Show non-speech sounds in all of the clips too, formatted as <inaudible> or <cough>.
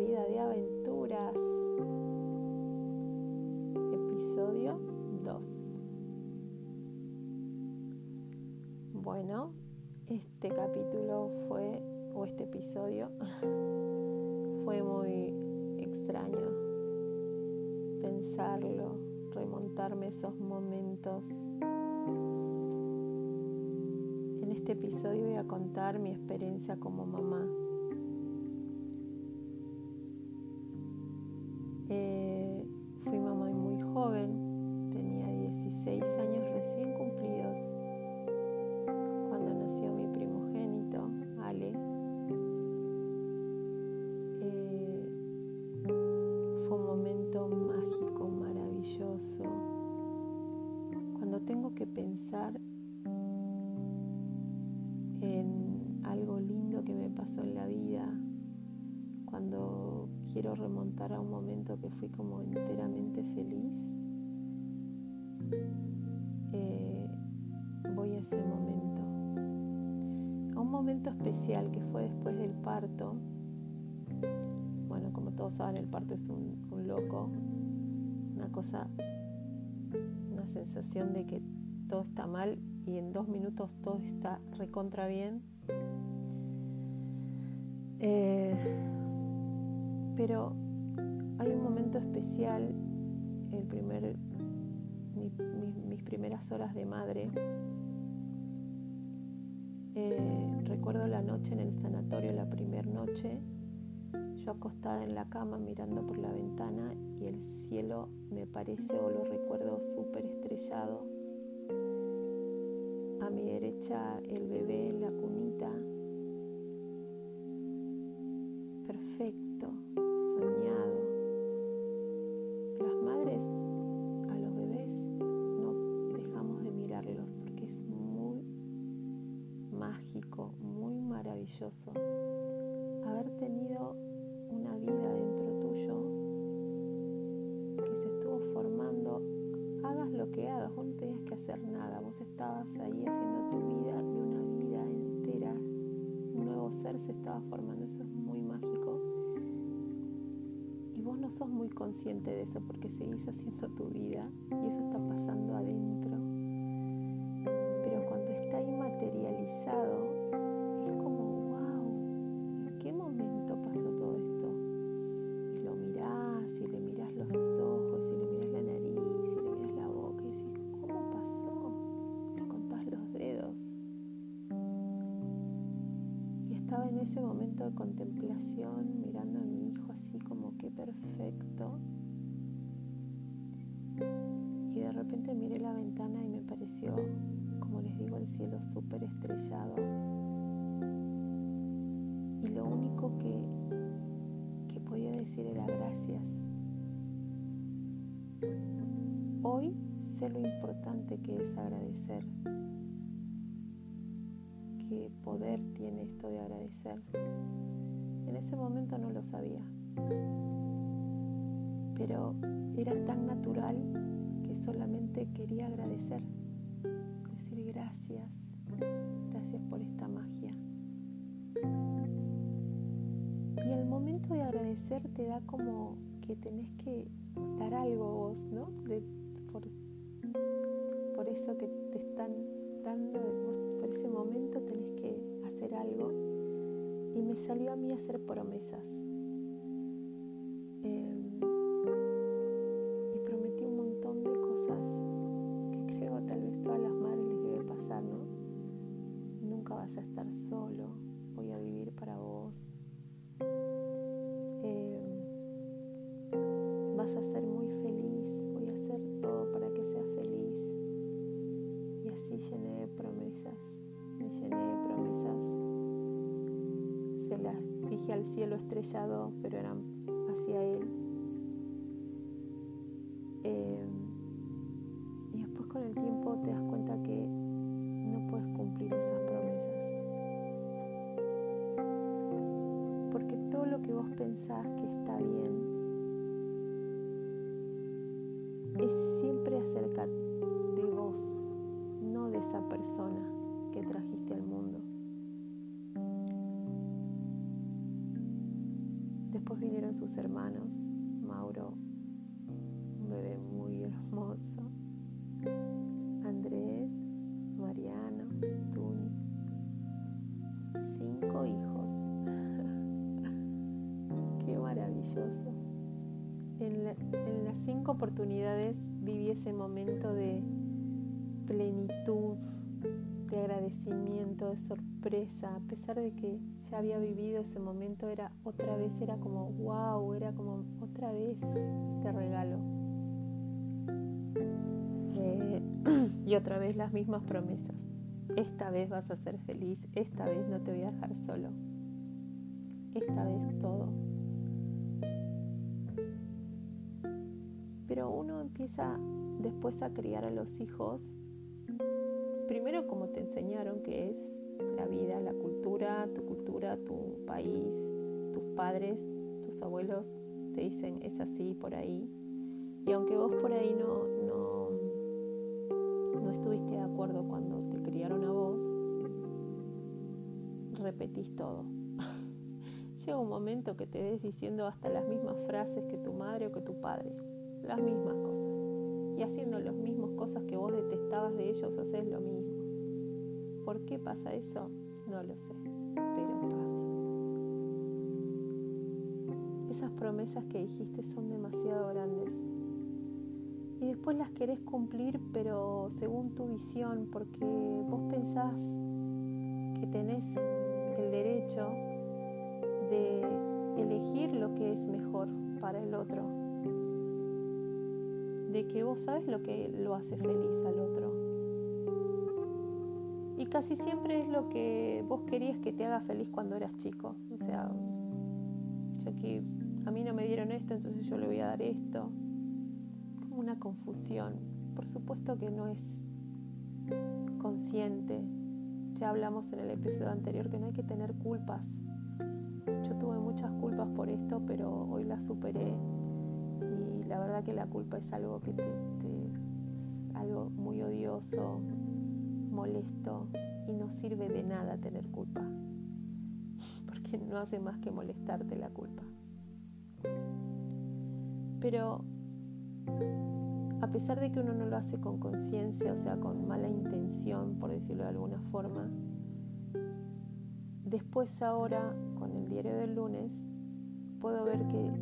vida de aventuras. Episodio 2. Bueno, este capítulo fue, o este episodio, <laughs> fue muy extraño pensarlo, remontarme esos momentos. En este episodio voy a contar mi experiencia como mamá. Pensar en algo lindo que me pasó en la vida, cuando quiero remontar a un momento que fui como enteramente feliz, eh, voy a ese momento. A un momento especial que fue después del parto. Bueno, como todos saben, el parto es un loco, una cosa, una sensación de que todo está mal y en dos minutos todo está recontra bien. Eh, pero hay un momento especial, el primer, mi, mi, mis primeras horas de madre. Eh, recuerdo la noche en el sanatorio, la primera noche, yo acostada en la cama mirando por la ventana y el cielo me parece o lo recuerdo súper estrellado. A mi derecha el bebé en la cunita. Perfecto, soñado. Las madres a los bebés no dejamos de mirarlos porque es muy mágico, muy maravilloso nada, vos estabas ahí haciendo tu vida y una vida entera, un nuevo ser se estaba formando, eso es muy mágico. Y vos no sos muy consciente de eso porque seguís haciendo tu vida y eso está pasando adentro. Mirando a mi hijo así como que perfecto. Y de repente miré la ventana y me pareció, como les digo, el cielo súper estrellado. Y lo único que, que podía decir era gracias. Hoy sé lo importante que es agradecer. Qué poder tiene esto de agradecer. En ese momento no lo sabía. Pero era tan natural que solamente quería agradecer. Decir gracias. Gracias por esta magia. Y al momento de agradecer te da como que tenés que dar algo vos, ¿no? Por, por, eso que te están dando, por ese momento tenés que hacer algo. Y me salió a mí hacer promesas. Eh, al cielo estrellado, pero eran hacia él. Eh, y después con el tiempo te das cuenta que no puedes cumplir esas promesas. Porque todo lo que vos pensás que está bien es siempre acerca de vos, no de esa persona que trajiste al mundo. Después vinieron sus hermanos, Mauro, un bebé muy hermoso, Andrés, Mariano, Tuni, cinco hijos. <laughs> Qué maravilloso. En, en, las cinco oportunidades viví ese momento de plenitud, de agradecimiento, de sorpresa, a pesar de que ya había vivido ese momento, era otra vez, era como wow, era como otra vez este regalo. Eh, <clears throat> y otra vez las mismas promesas. Esta vez vas a ser feliz, esta vez no te voy a dejar solo, esta vez todo. Pero uno empieza después a criar a los hijos primero como te enseñaron que es la vida, la cultura, tu cultura, tu país, tus padres, tus abuelos te dicen es así por ahí. Y aunque vos por ahí no, no, no estuviste de acuerdo cuando te criaron a vos, repetís todo. <laughs> Llega un momento que te ves diciendo hasta las mismas frases que tu madre o que tu padre, las mismas cosas y haciendo las mismas cosas que vos detestabas de ellos, haces lo mismo. ¿Por qué pasa eso? No lo sé, pero pasa. Esas promesas que dijiste son demasiado grandes. Y después las querés cumplir, pero según tu visión, porque vos pensás que tenés el derecho de elegir lo que es mejor para el otro de que vos sabes lo que lo hace feliz al otro. Y casi siempre es lo que vos querías que te haga feliz cuando eras chico. O sea, yo aquí a mí no me dieron esto, entonces yo le voy a dar esto. Como una confusión. Por supuesto que no es consciente. Ya hablamos en el episodio anterior que no hay que tener culpas. Yo tuve muchas culpas por esto, pero hoy las superé la verdad que la culpa es algo que te, algo muy odioso, molesto y no sirve de nada tener culpa, porque no hace más que molestarte la culpa. Pero a pesar de que uno no lo hace con conciencia, o sea, con mala intención, por decirlo de alguna forma, después ahora, con el diario del lunes, puedo ver que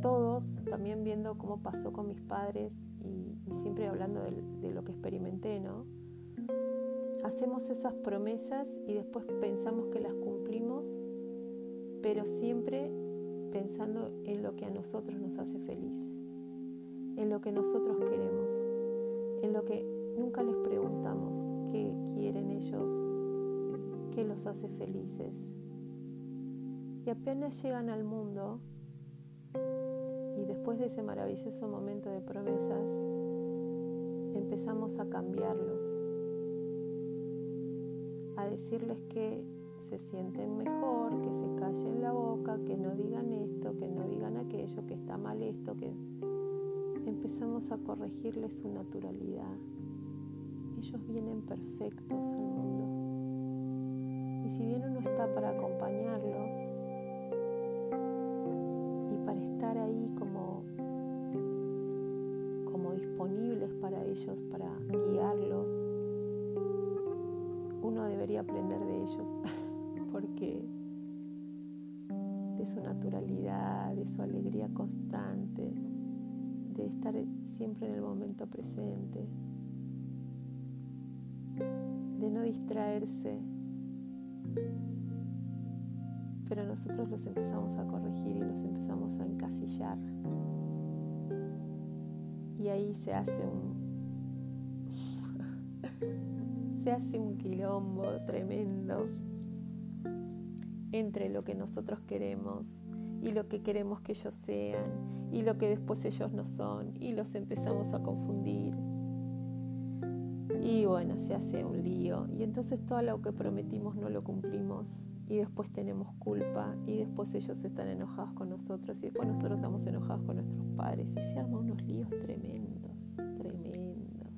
todos, también viendo cómo pasó con mis padres siempre hablando de, lo que experimenté, ¿no? Hacemos esas promesas y después pensamos que las cumplimos, pero siempre pensando en lo que a nosotros nos hace feliz, en lo que nosotros queremos, en lo que nunca les preguntamos qué quieren ellos, qué los hace felices. Y apenas llegan al mundo, y después de ese maravilloso momento de promesas, empezamos a cambiarlos, a decirles que se sienten mejor, que se callen la boca, que no digan esto, que no digan aquello, que está mal esto, que empezamos a corregirles su naturalidad. Ellos vienen perfectos al mundo. Y si bien uno está para acompañarlos, ahí como, como disponibles para ellos, para guiarlos, uno debería aprender de ellos, <laughs> porque de su naturalidad, de su alegría constante, de estar siempre en el momento presente, de no distraerse pero nosotros los empezamos a corregir y los empezamos a encasillar. Y ahí se hace un <laughs> se hace un quilombo tremendo entre lo que nosotros queremos y lo que queremos que ellos sean y lo que después ellos no son y los empezamos a confundir. Y bueno, se hace un lío y entonces todo lo que prometimos no lo cumplimos y después tenemos culpa y después ellos están enojados con nosotros y después nosotros estamos enojados con nuestros padres y se arman unos líos tremendos, tremendos.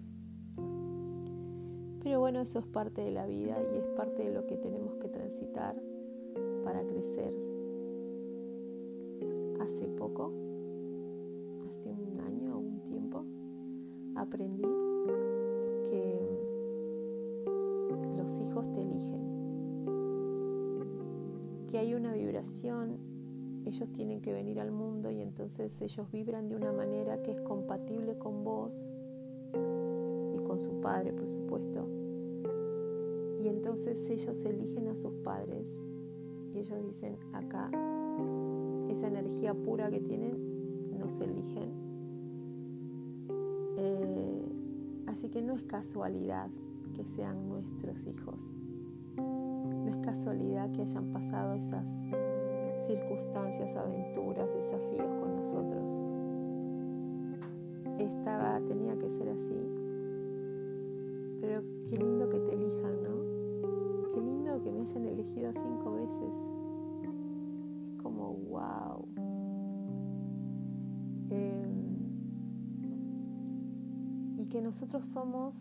Pero bueno, eso es parte de la vida y es parte de lo que tenemos que transitar para crecer. hace poco, hace un año o un tiempo, aprendí que hay una vibración, ellos tienen que venir al mundo y entonces ellos vibran de una manera que es compatible con vos y con su padre, por supuesto. Y entonces ellos eligen a sus padres y ellos dicen, acá, esa energía pura que tienen, nos eligen. Eh, así que no es casualidad que sean nuestros hijos. Casualidad que hayan pasado esas circunstancias, aventuras, desafíos con nosotros. Estaba, tenía que ser así. Pero qué lindo que te elijan, ¿no? Qué lindo que me hayan elegido cinco veces. Es como, wow. Que nosotros somos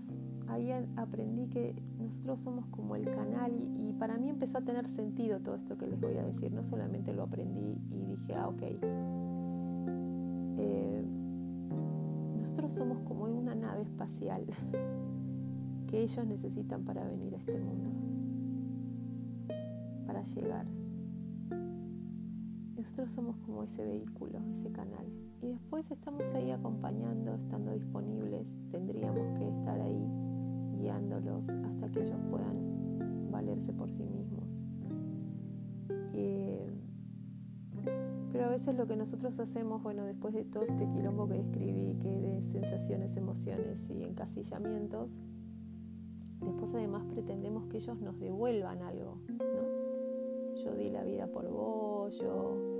ahí aprendí que nosotros somos como el canal y, para mí empezó a tener sentido todo esto que les voy a decir. No solamente lo aprendí y dije, ah, ok. Eh, nosotros somos como una nave espacial <laughs> que ellos necesitan para venir a este mundo, para llegar. Nosotros somos como ese vehículo, ese canal. Y después estamos ahí acompañando, estando disponibles. Tendríamos que estar ahí guiándolos hasta que ellos puedan valerse por sí mismos. Eh, pero a veces lo que nosotros hacemos, bueno, después de todo este quilombo que describí, que de sensaciones, emociones y encasillamientos, después además pretendemos que ellos nos devuelvan algo, ¿no? Yo di la vida por vos, yo,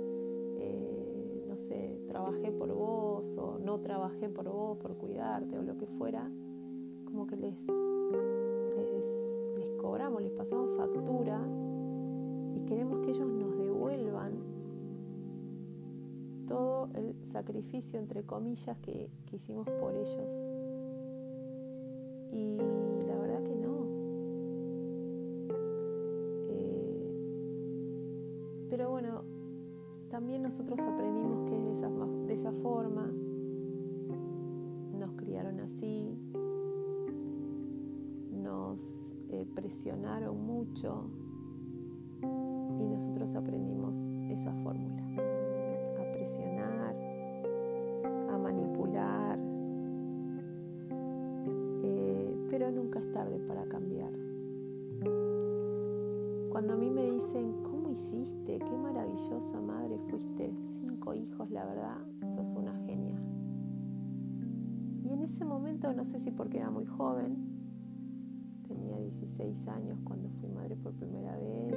trabajé por vos o no trabajé por vos, por cuidarte o lo que fuera, como que les les, cobramos, les pasamos factura y queremos que ellos nos devuelvan todo el sacrificio, entre comillas, que, hicimos por ellos. Nosotros aprendimos que es de esa, de esa forma, nos criaron así, eh, presionaron mucho y nosotros aprendimos esa fórmula, a presionar, a manipular, eh, pero nunca es tarde para cambiar. Cuando a mí me dicen, ¿cómo hiciste? Qué maravillosa madre fuiste, cinco hijos, la verdad, sos una genia. Y en ese momento, no sé si porque era muy joven, 16 años cuando fui madre por primera vez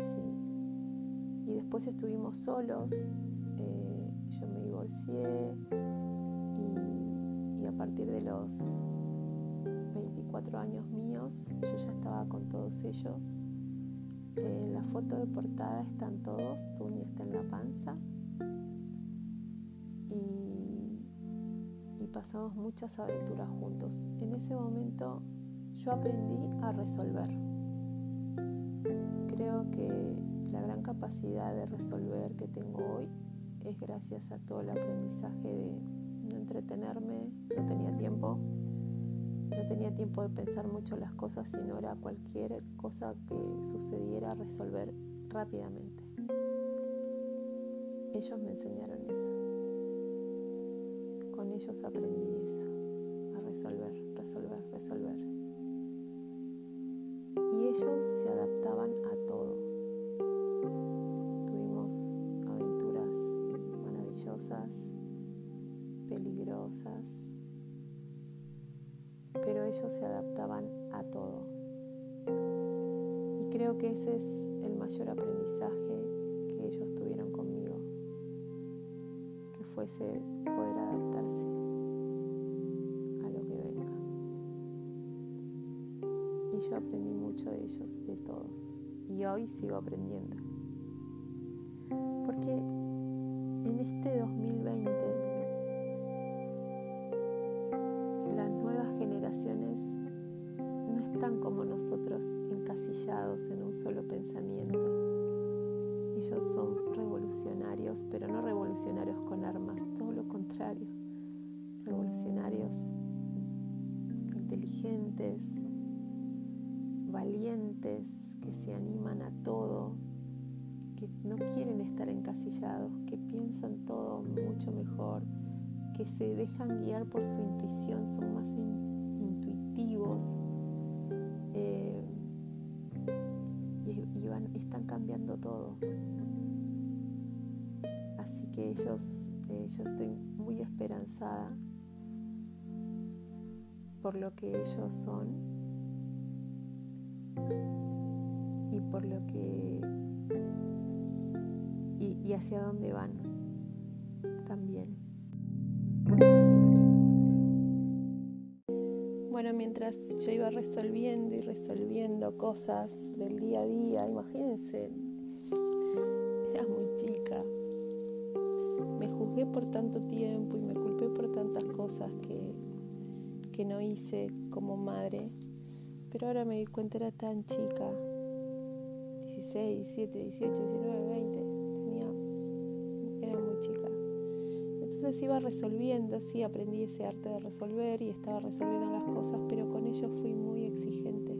y, después estuvimos solos, eh, yo me divorcié y, a partir de los 24 años míos yo ya estaba con todos ellos. En la foto de portada están todos, Tuña está en la panza y, y pasamos muchas aventuras juntos. En ese momento yo aprendí a resolver. Creo que la gran capacidad de resolver que tengo hoy es gracias a todo el aprendizaje de no entretenerme, no tenía tiempo, no tenía tiempo de pensar mucho las cosas, sino era cualquier cosa que sucediera resolver rápidamente. Ellos me enseñaron eso. Con ellos aprendí eso, a resolver, resolver, resolver ellos se adaptaban a todo. Tuvimos aventuras maravillosas, peligrosas, ellos se adaptaban a todo. Y creo que ese es el mayor aprendizaje que ellos tuvieron conmigo, que fuese poder adaptarse. yo aprendí mucho de ellos, de todos, y hoy sigo aprendiendo. Porque en este 2020 generaciones no están como nosotros encasillados en un solo pensamiento. ellos son revolucionarios, pero no revolucionarios con armas, todo lo contrario, revolucionarios inteligentes, valientes, que se animan a todo, que no quieren estar encasillados, que piensan todo mucho mejor, que se dejan guiar por su intuición, son más intuitivos eh, y, van, están cambiando todo. Así que ellos, eh, yo estoy muy esperanzada por lo que ellos son y por lo que y, hacia dónde van también. Mientras yo iba resolviendo y resolviendo cosas del día a día, imagínense, era muy chica, me juzgué por tanto tiempo y me culpé por tantas cosas que, que no hice como madre, pero ahora me di cuenta era tan chica, 16, 17, 18, 19, 20, Entonces iba resolviendo, sí, aprendí ese arte de resolver y estaba resolviendo las cosas, pero con ellos fui muy exigente.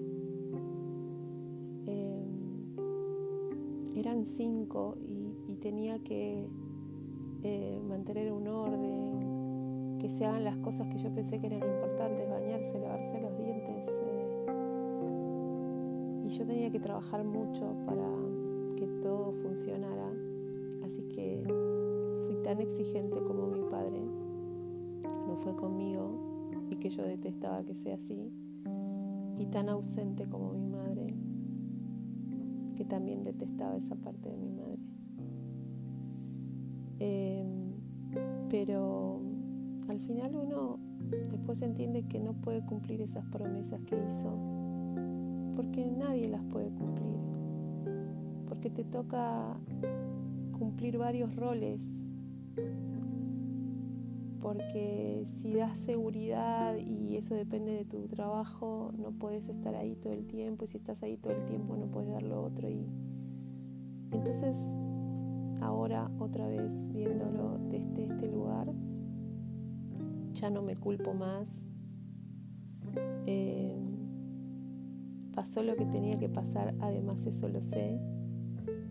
Em, eran cinco y, tenía que eh, mantener un orden, que se hagan las cosas que yo pensé que eran importantes, bañarse, lavarse los dientes. Eh, y yo tenía que trabajar mucho para que todo funcionara. Así que tan exigente como mi padre, no fue conmigo y que yo detestaba que sea así, y tan ausente como mi madre, que también detestaba esa parte de mi madre. Em, pero al final uno después entiende que no puede cumplir esas promesas que hizo, porque nadie las puede cumplir, porque te toca cumplir varios roles, porque si das seguridad y eso depende de tu trabajo, no puedes estar ahí todo el tiempo, y si estás ahí todo el tiempo no puedes dar lo otro. Y entonces, ahora otra vez viéndolo desde este lugar, ya no me culpo más. Eh, pasó lo que tenía que pasar, además eso lo sé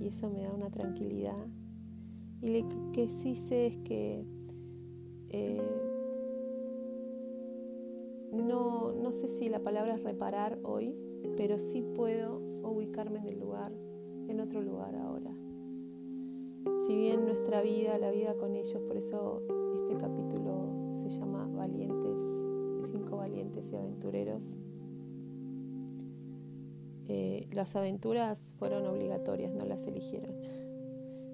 y eso me da una tranquilidad. Y lo que sí sé es que eh, no, no sé si la palabra es reparar hoy, pero sí puedo ubicarme en el lugar, en otro lugar ahora. Si bien nuestra vida, la vida con ellos, por eso este capítulo se llama Valientes, cinco valientes y aventureros. Eh, las aventuras fueron obligatorias, no las eligieron,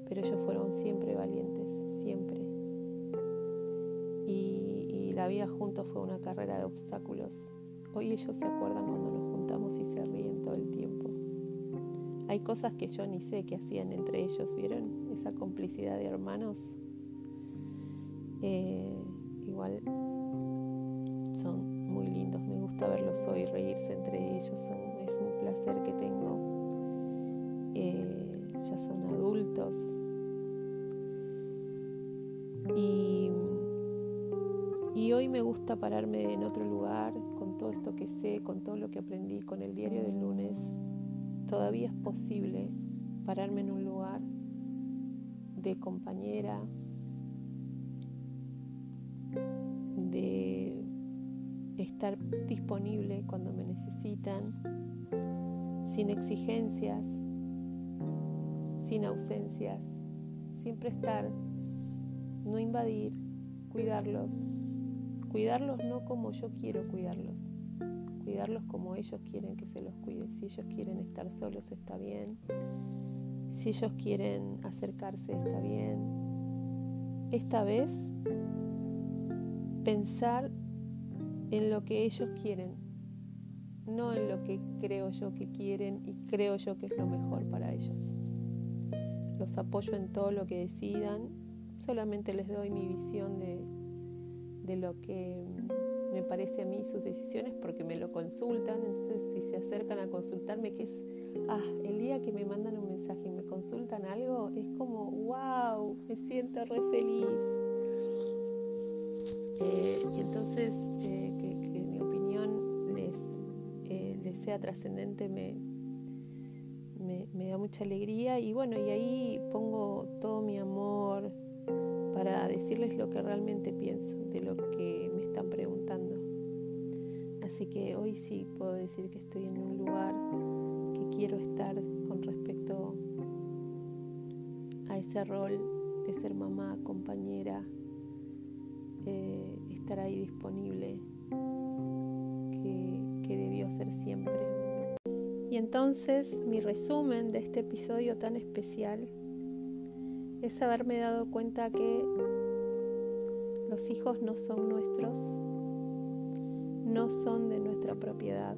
pero ellos fueron siempre valientes, la vida juntos fue una carrera de obstáculos. Hoy ellos se acuerdan cuando nos juntamos y se ríen todo el tiempo. Hay cosas que yo ni sé que hacían entre ellos, ¿vieron? Esa complicidad de hermanos. Eh, igual son muy lindos, me gusta verlos hoy reírse entre ellos, es un placer que tengo. Eh, ya son adultos y, y hoy me gusta pararme en otro lugar con todo esto que sé, con todo lo que aprendí, con el diario del lunes. Todavía es posible pararme en un lugar de compañera, de estar disponible cuando me necesitan, sin exigencias, sin ausencias, siempre estar, no invadir, cuidarlos, cuidarlos no como yo quiero cuidarlos, cuidarlos como ellos quieren que se los cuide. Si ellos quieren estar solos está bien, si ellos quieren acercarse está bien. Esta vez pensar en lo que ellos quieren, no en lo que creo yo que quieren y creo yo que es lo mejor para ellos. Los apoyo en todo lo que decidan, solamente les doy mi visión de, de lo que me parece a mí sus decisiones porque me lo consultan, entonces si se acercan a consultarme, que es, ah, el día que me mandan un mensaje y me consultan algo, es como, wow, me siento re feliz. Eh, y entonces, eh, que, mi opinión les, eh, les sea trascendente me, me da mucha alegría y bueno, y ahí pongo todo mi amor para decirles lo que realmente pienso de lo que me están preguntando. Así que hoy sí puedo decir que estoy en un lugar que quiero estar con respecto a ese rol de ser mamá, compañera, eh, estar ahí disponible, que, que debió ser siempre. Y entonces mi resumen de este episodio tan especial es haberme dado cuenta que los hijos no son nuestros, no son de nuestra propiedad,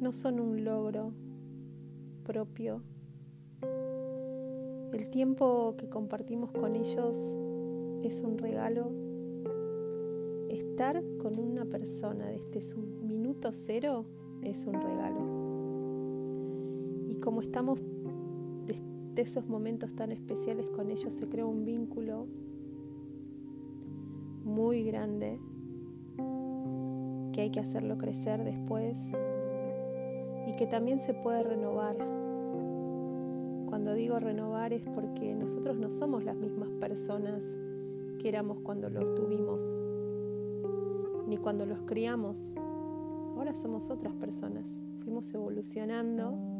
no son un logro propio. El tiempo que compartimos con ellos es un regalo. Estar con una persona desde su minuto cero es un regalo. Y como estamos de esos momentos tan especiales con ellos se crea un vínculo muy grande que hay que hacerlo crecer después y que también se puede renovar. Cuando digo renovar es porque nosotros no somos las mismas personas que éramos cuando los tuvimos, ni cuando los criamos. Ahora somos otras personas. Fuimos evolucionando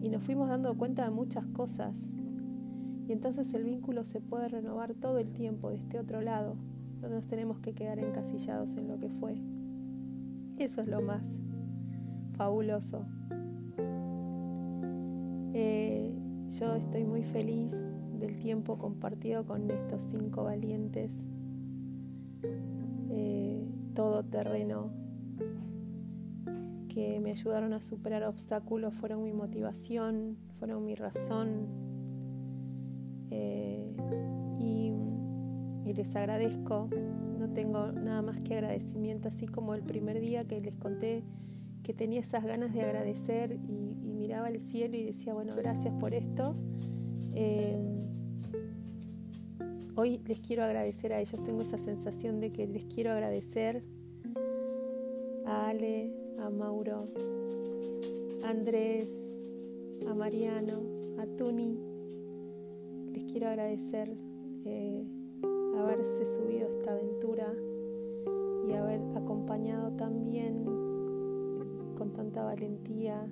y nos fuimos dando cuenta de muchas cosas. Y entonces el vínculo se puede renovar todo el tiempo de este otro lado, no nos tenemos que quedar encasillados en lo que fue. Eso es lo más fabuloso. Eh, yo estoy muy feliz del tiempo compartido con estos cinco valientes, eh, todo terreno que me ayudaron a superar obstáculos fueron mi motivación, fueron mi razón. Eh, y, les agradezco, no tengo nada más que agradecimiento, así como el primer día que les conté que tenía esas ganas de agradecer y, miraba el cielo y decía, bueno, gracias por esto. Eh, hoy les quiero agradecer a ellos, tengo esa sensación de que les quiero agradecer a Ale, a Mauro, a Andrés, a Mariano, a Tuni. Les quiero agradecer eh, haberse subido a esta aventura y haber acompañado también con tanta valentía,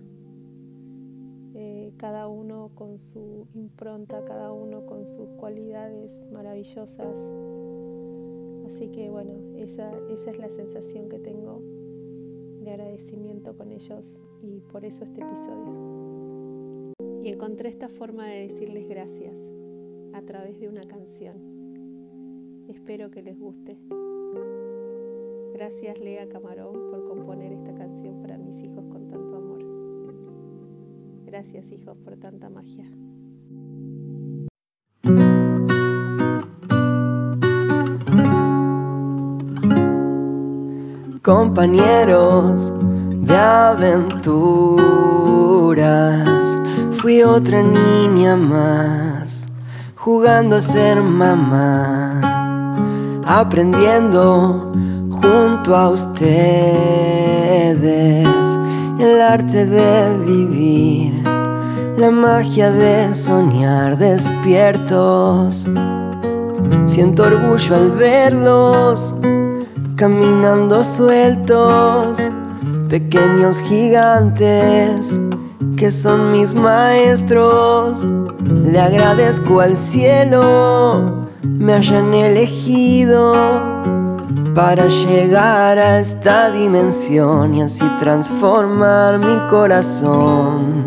eh, cada uno con su impronta, cada uno con sus cualidades maravillosas. Así que bueno, esa, esa es la sensación que tengo de agradecimiento con ellos y por eso este episodio. Y encontré esta forma de decirles gracias a través de una canción. Espero que les guste. Gracias Lea Camarón por componer esta canción para mis hijos con tanto amor. Gracias hijos por tanta magia. Compañeros de aventuras. Fui otra niña más, jugando a ser mamá, aprendiendo junto a ustedes el arte de vivir, la magia de soñar despiertos. Siento orgullo al verlos caminando sueltos, pequeños gigantes que son mis maestros. Le agradezco al cielo, me hayan elegido para llegar a esta dimensión y así transformar mi corazón.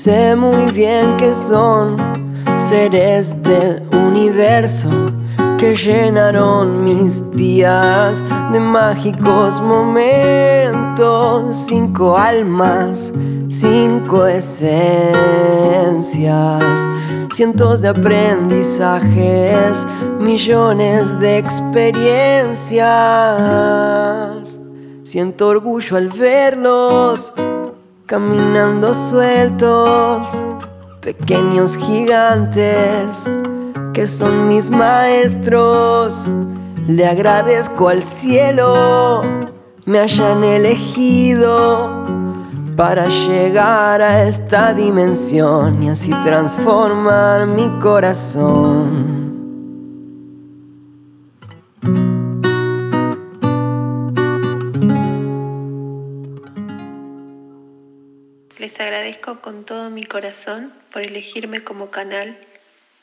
Sé muy bien que son seres del universo que llenaron mis días de mágicos momentos. Cinco almas cinco esencias, cientos de aprendizajes, millones de experiencias. Siento orgullo al verlos caminando sueltos, pequeños gigantes que son mis maestros. Le agradezco al cielo me hayan elegido para llegar a esta dimensión y así transformar mi corazón. Les agradezco con todo mi corazón por elegirme como canal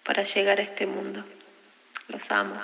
para llegar a este mundo. Los amo.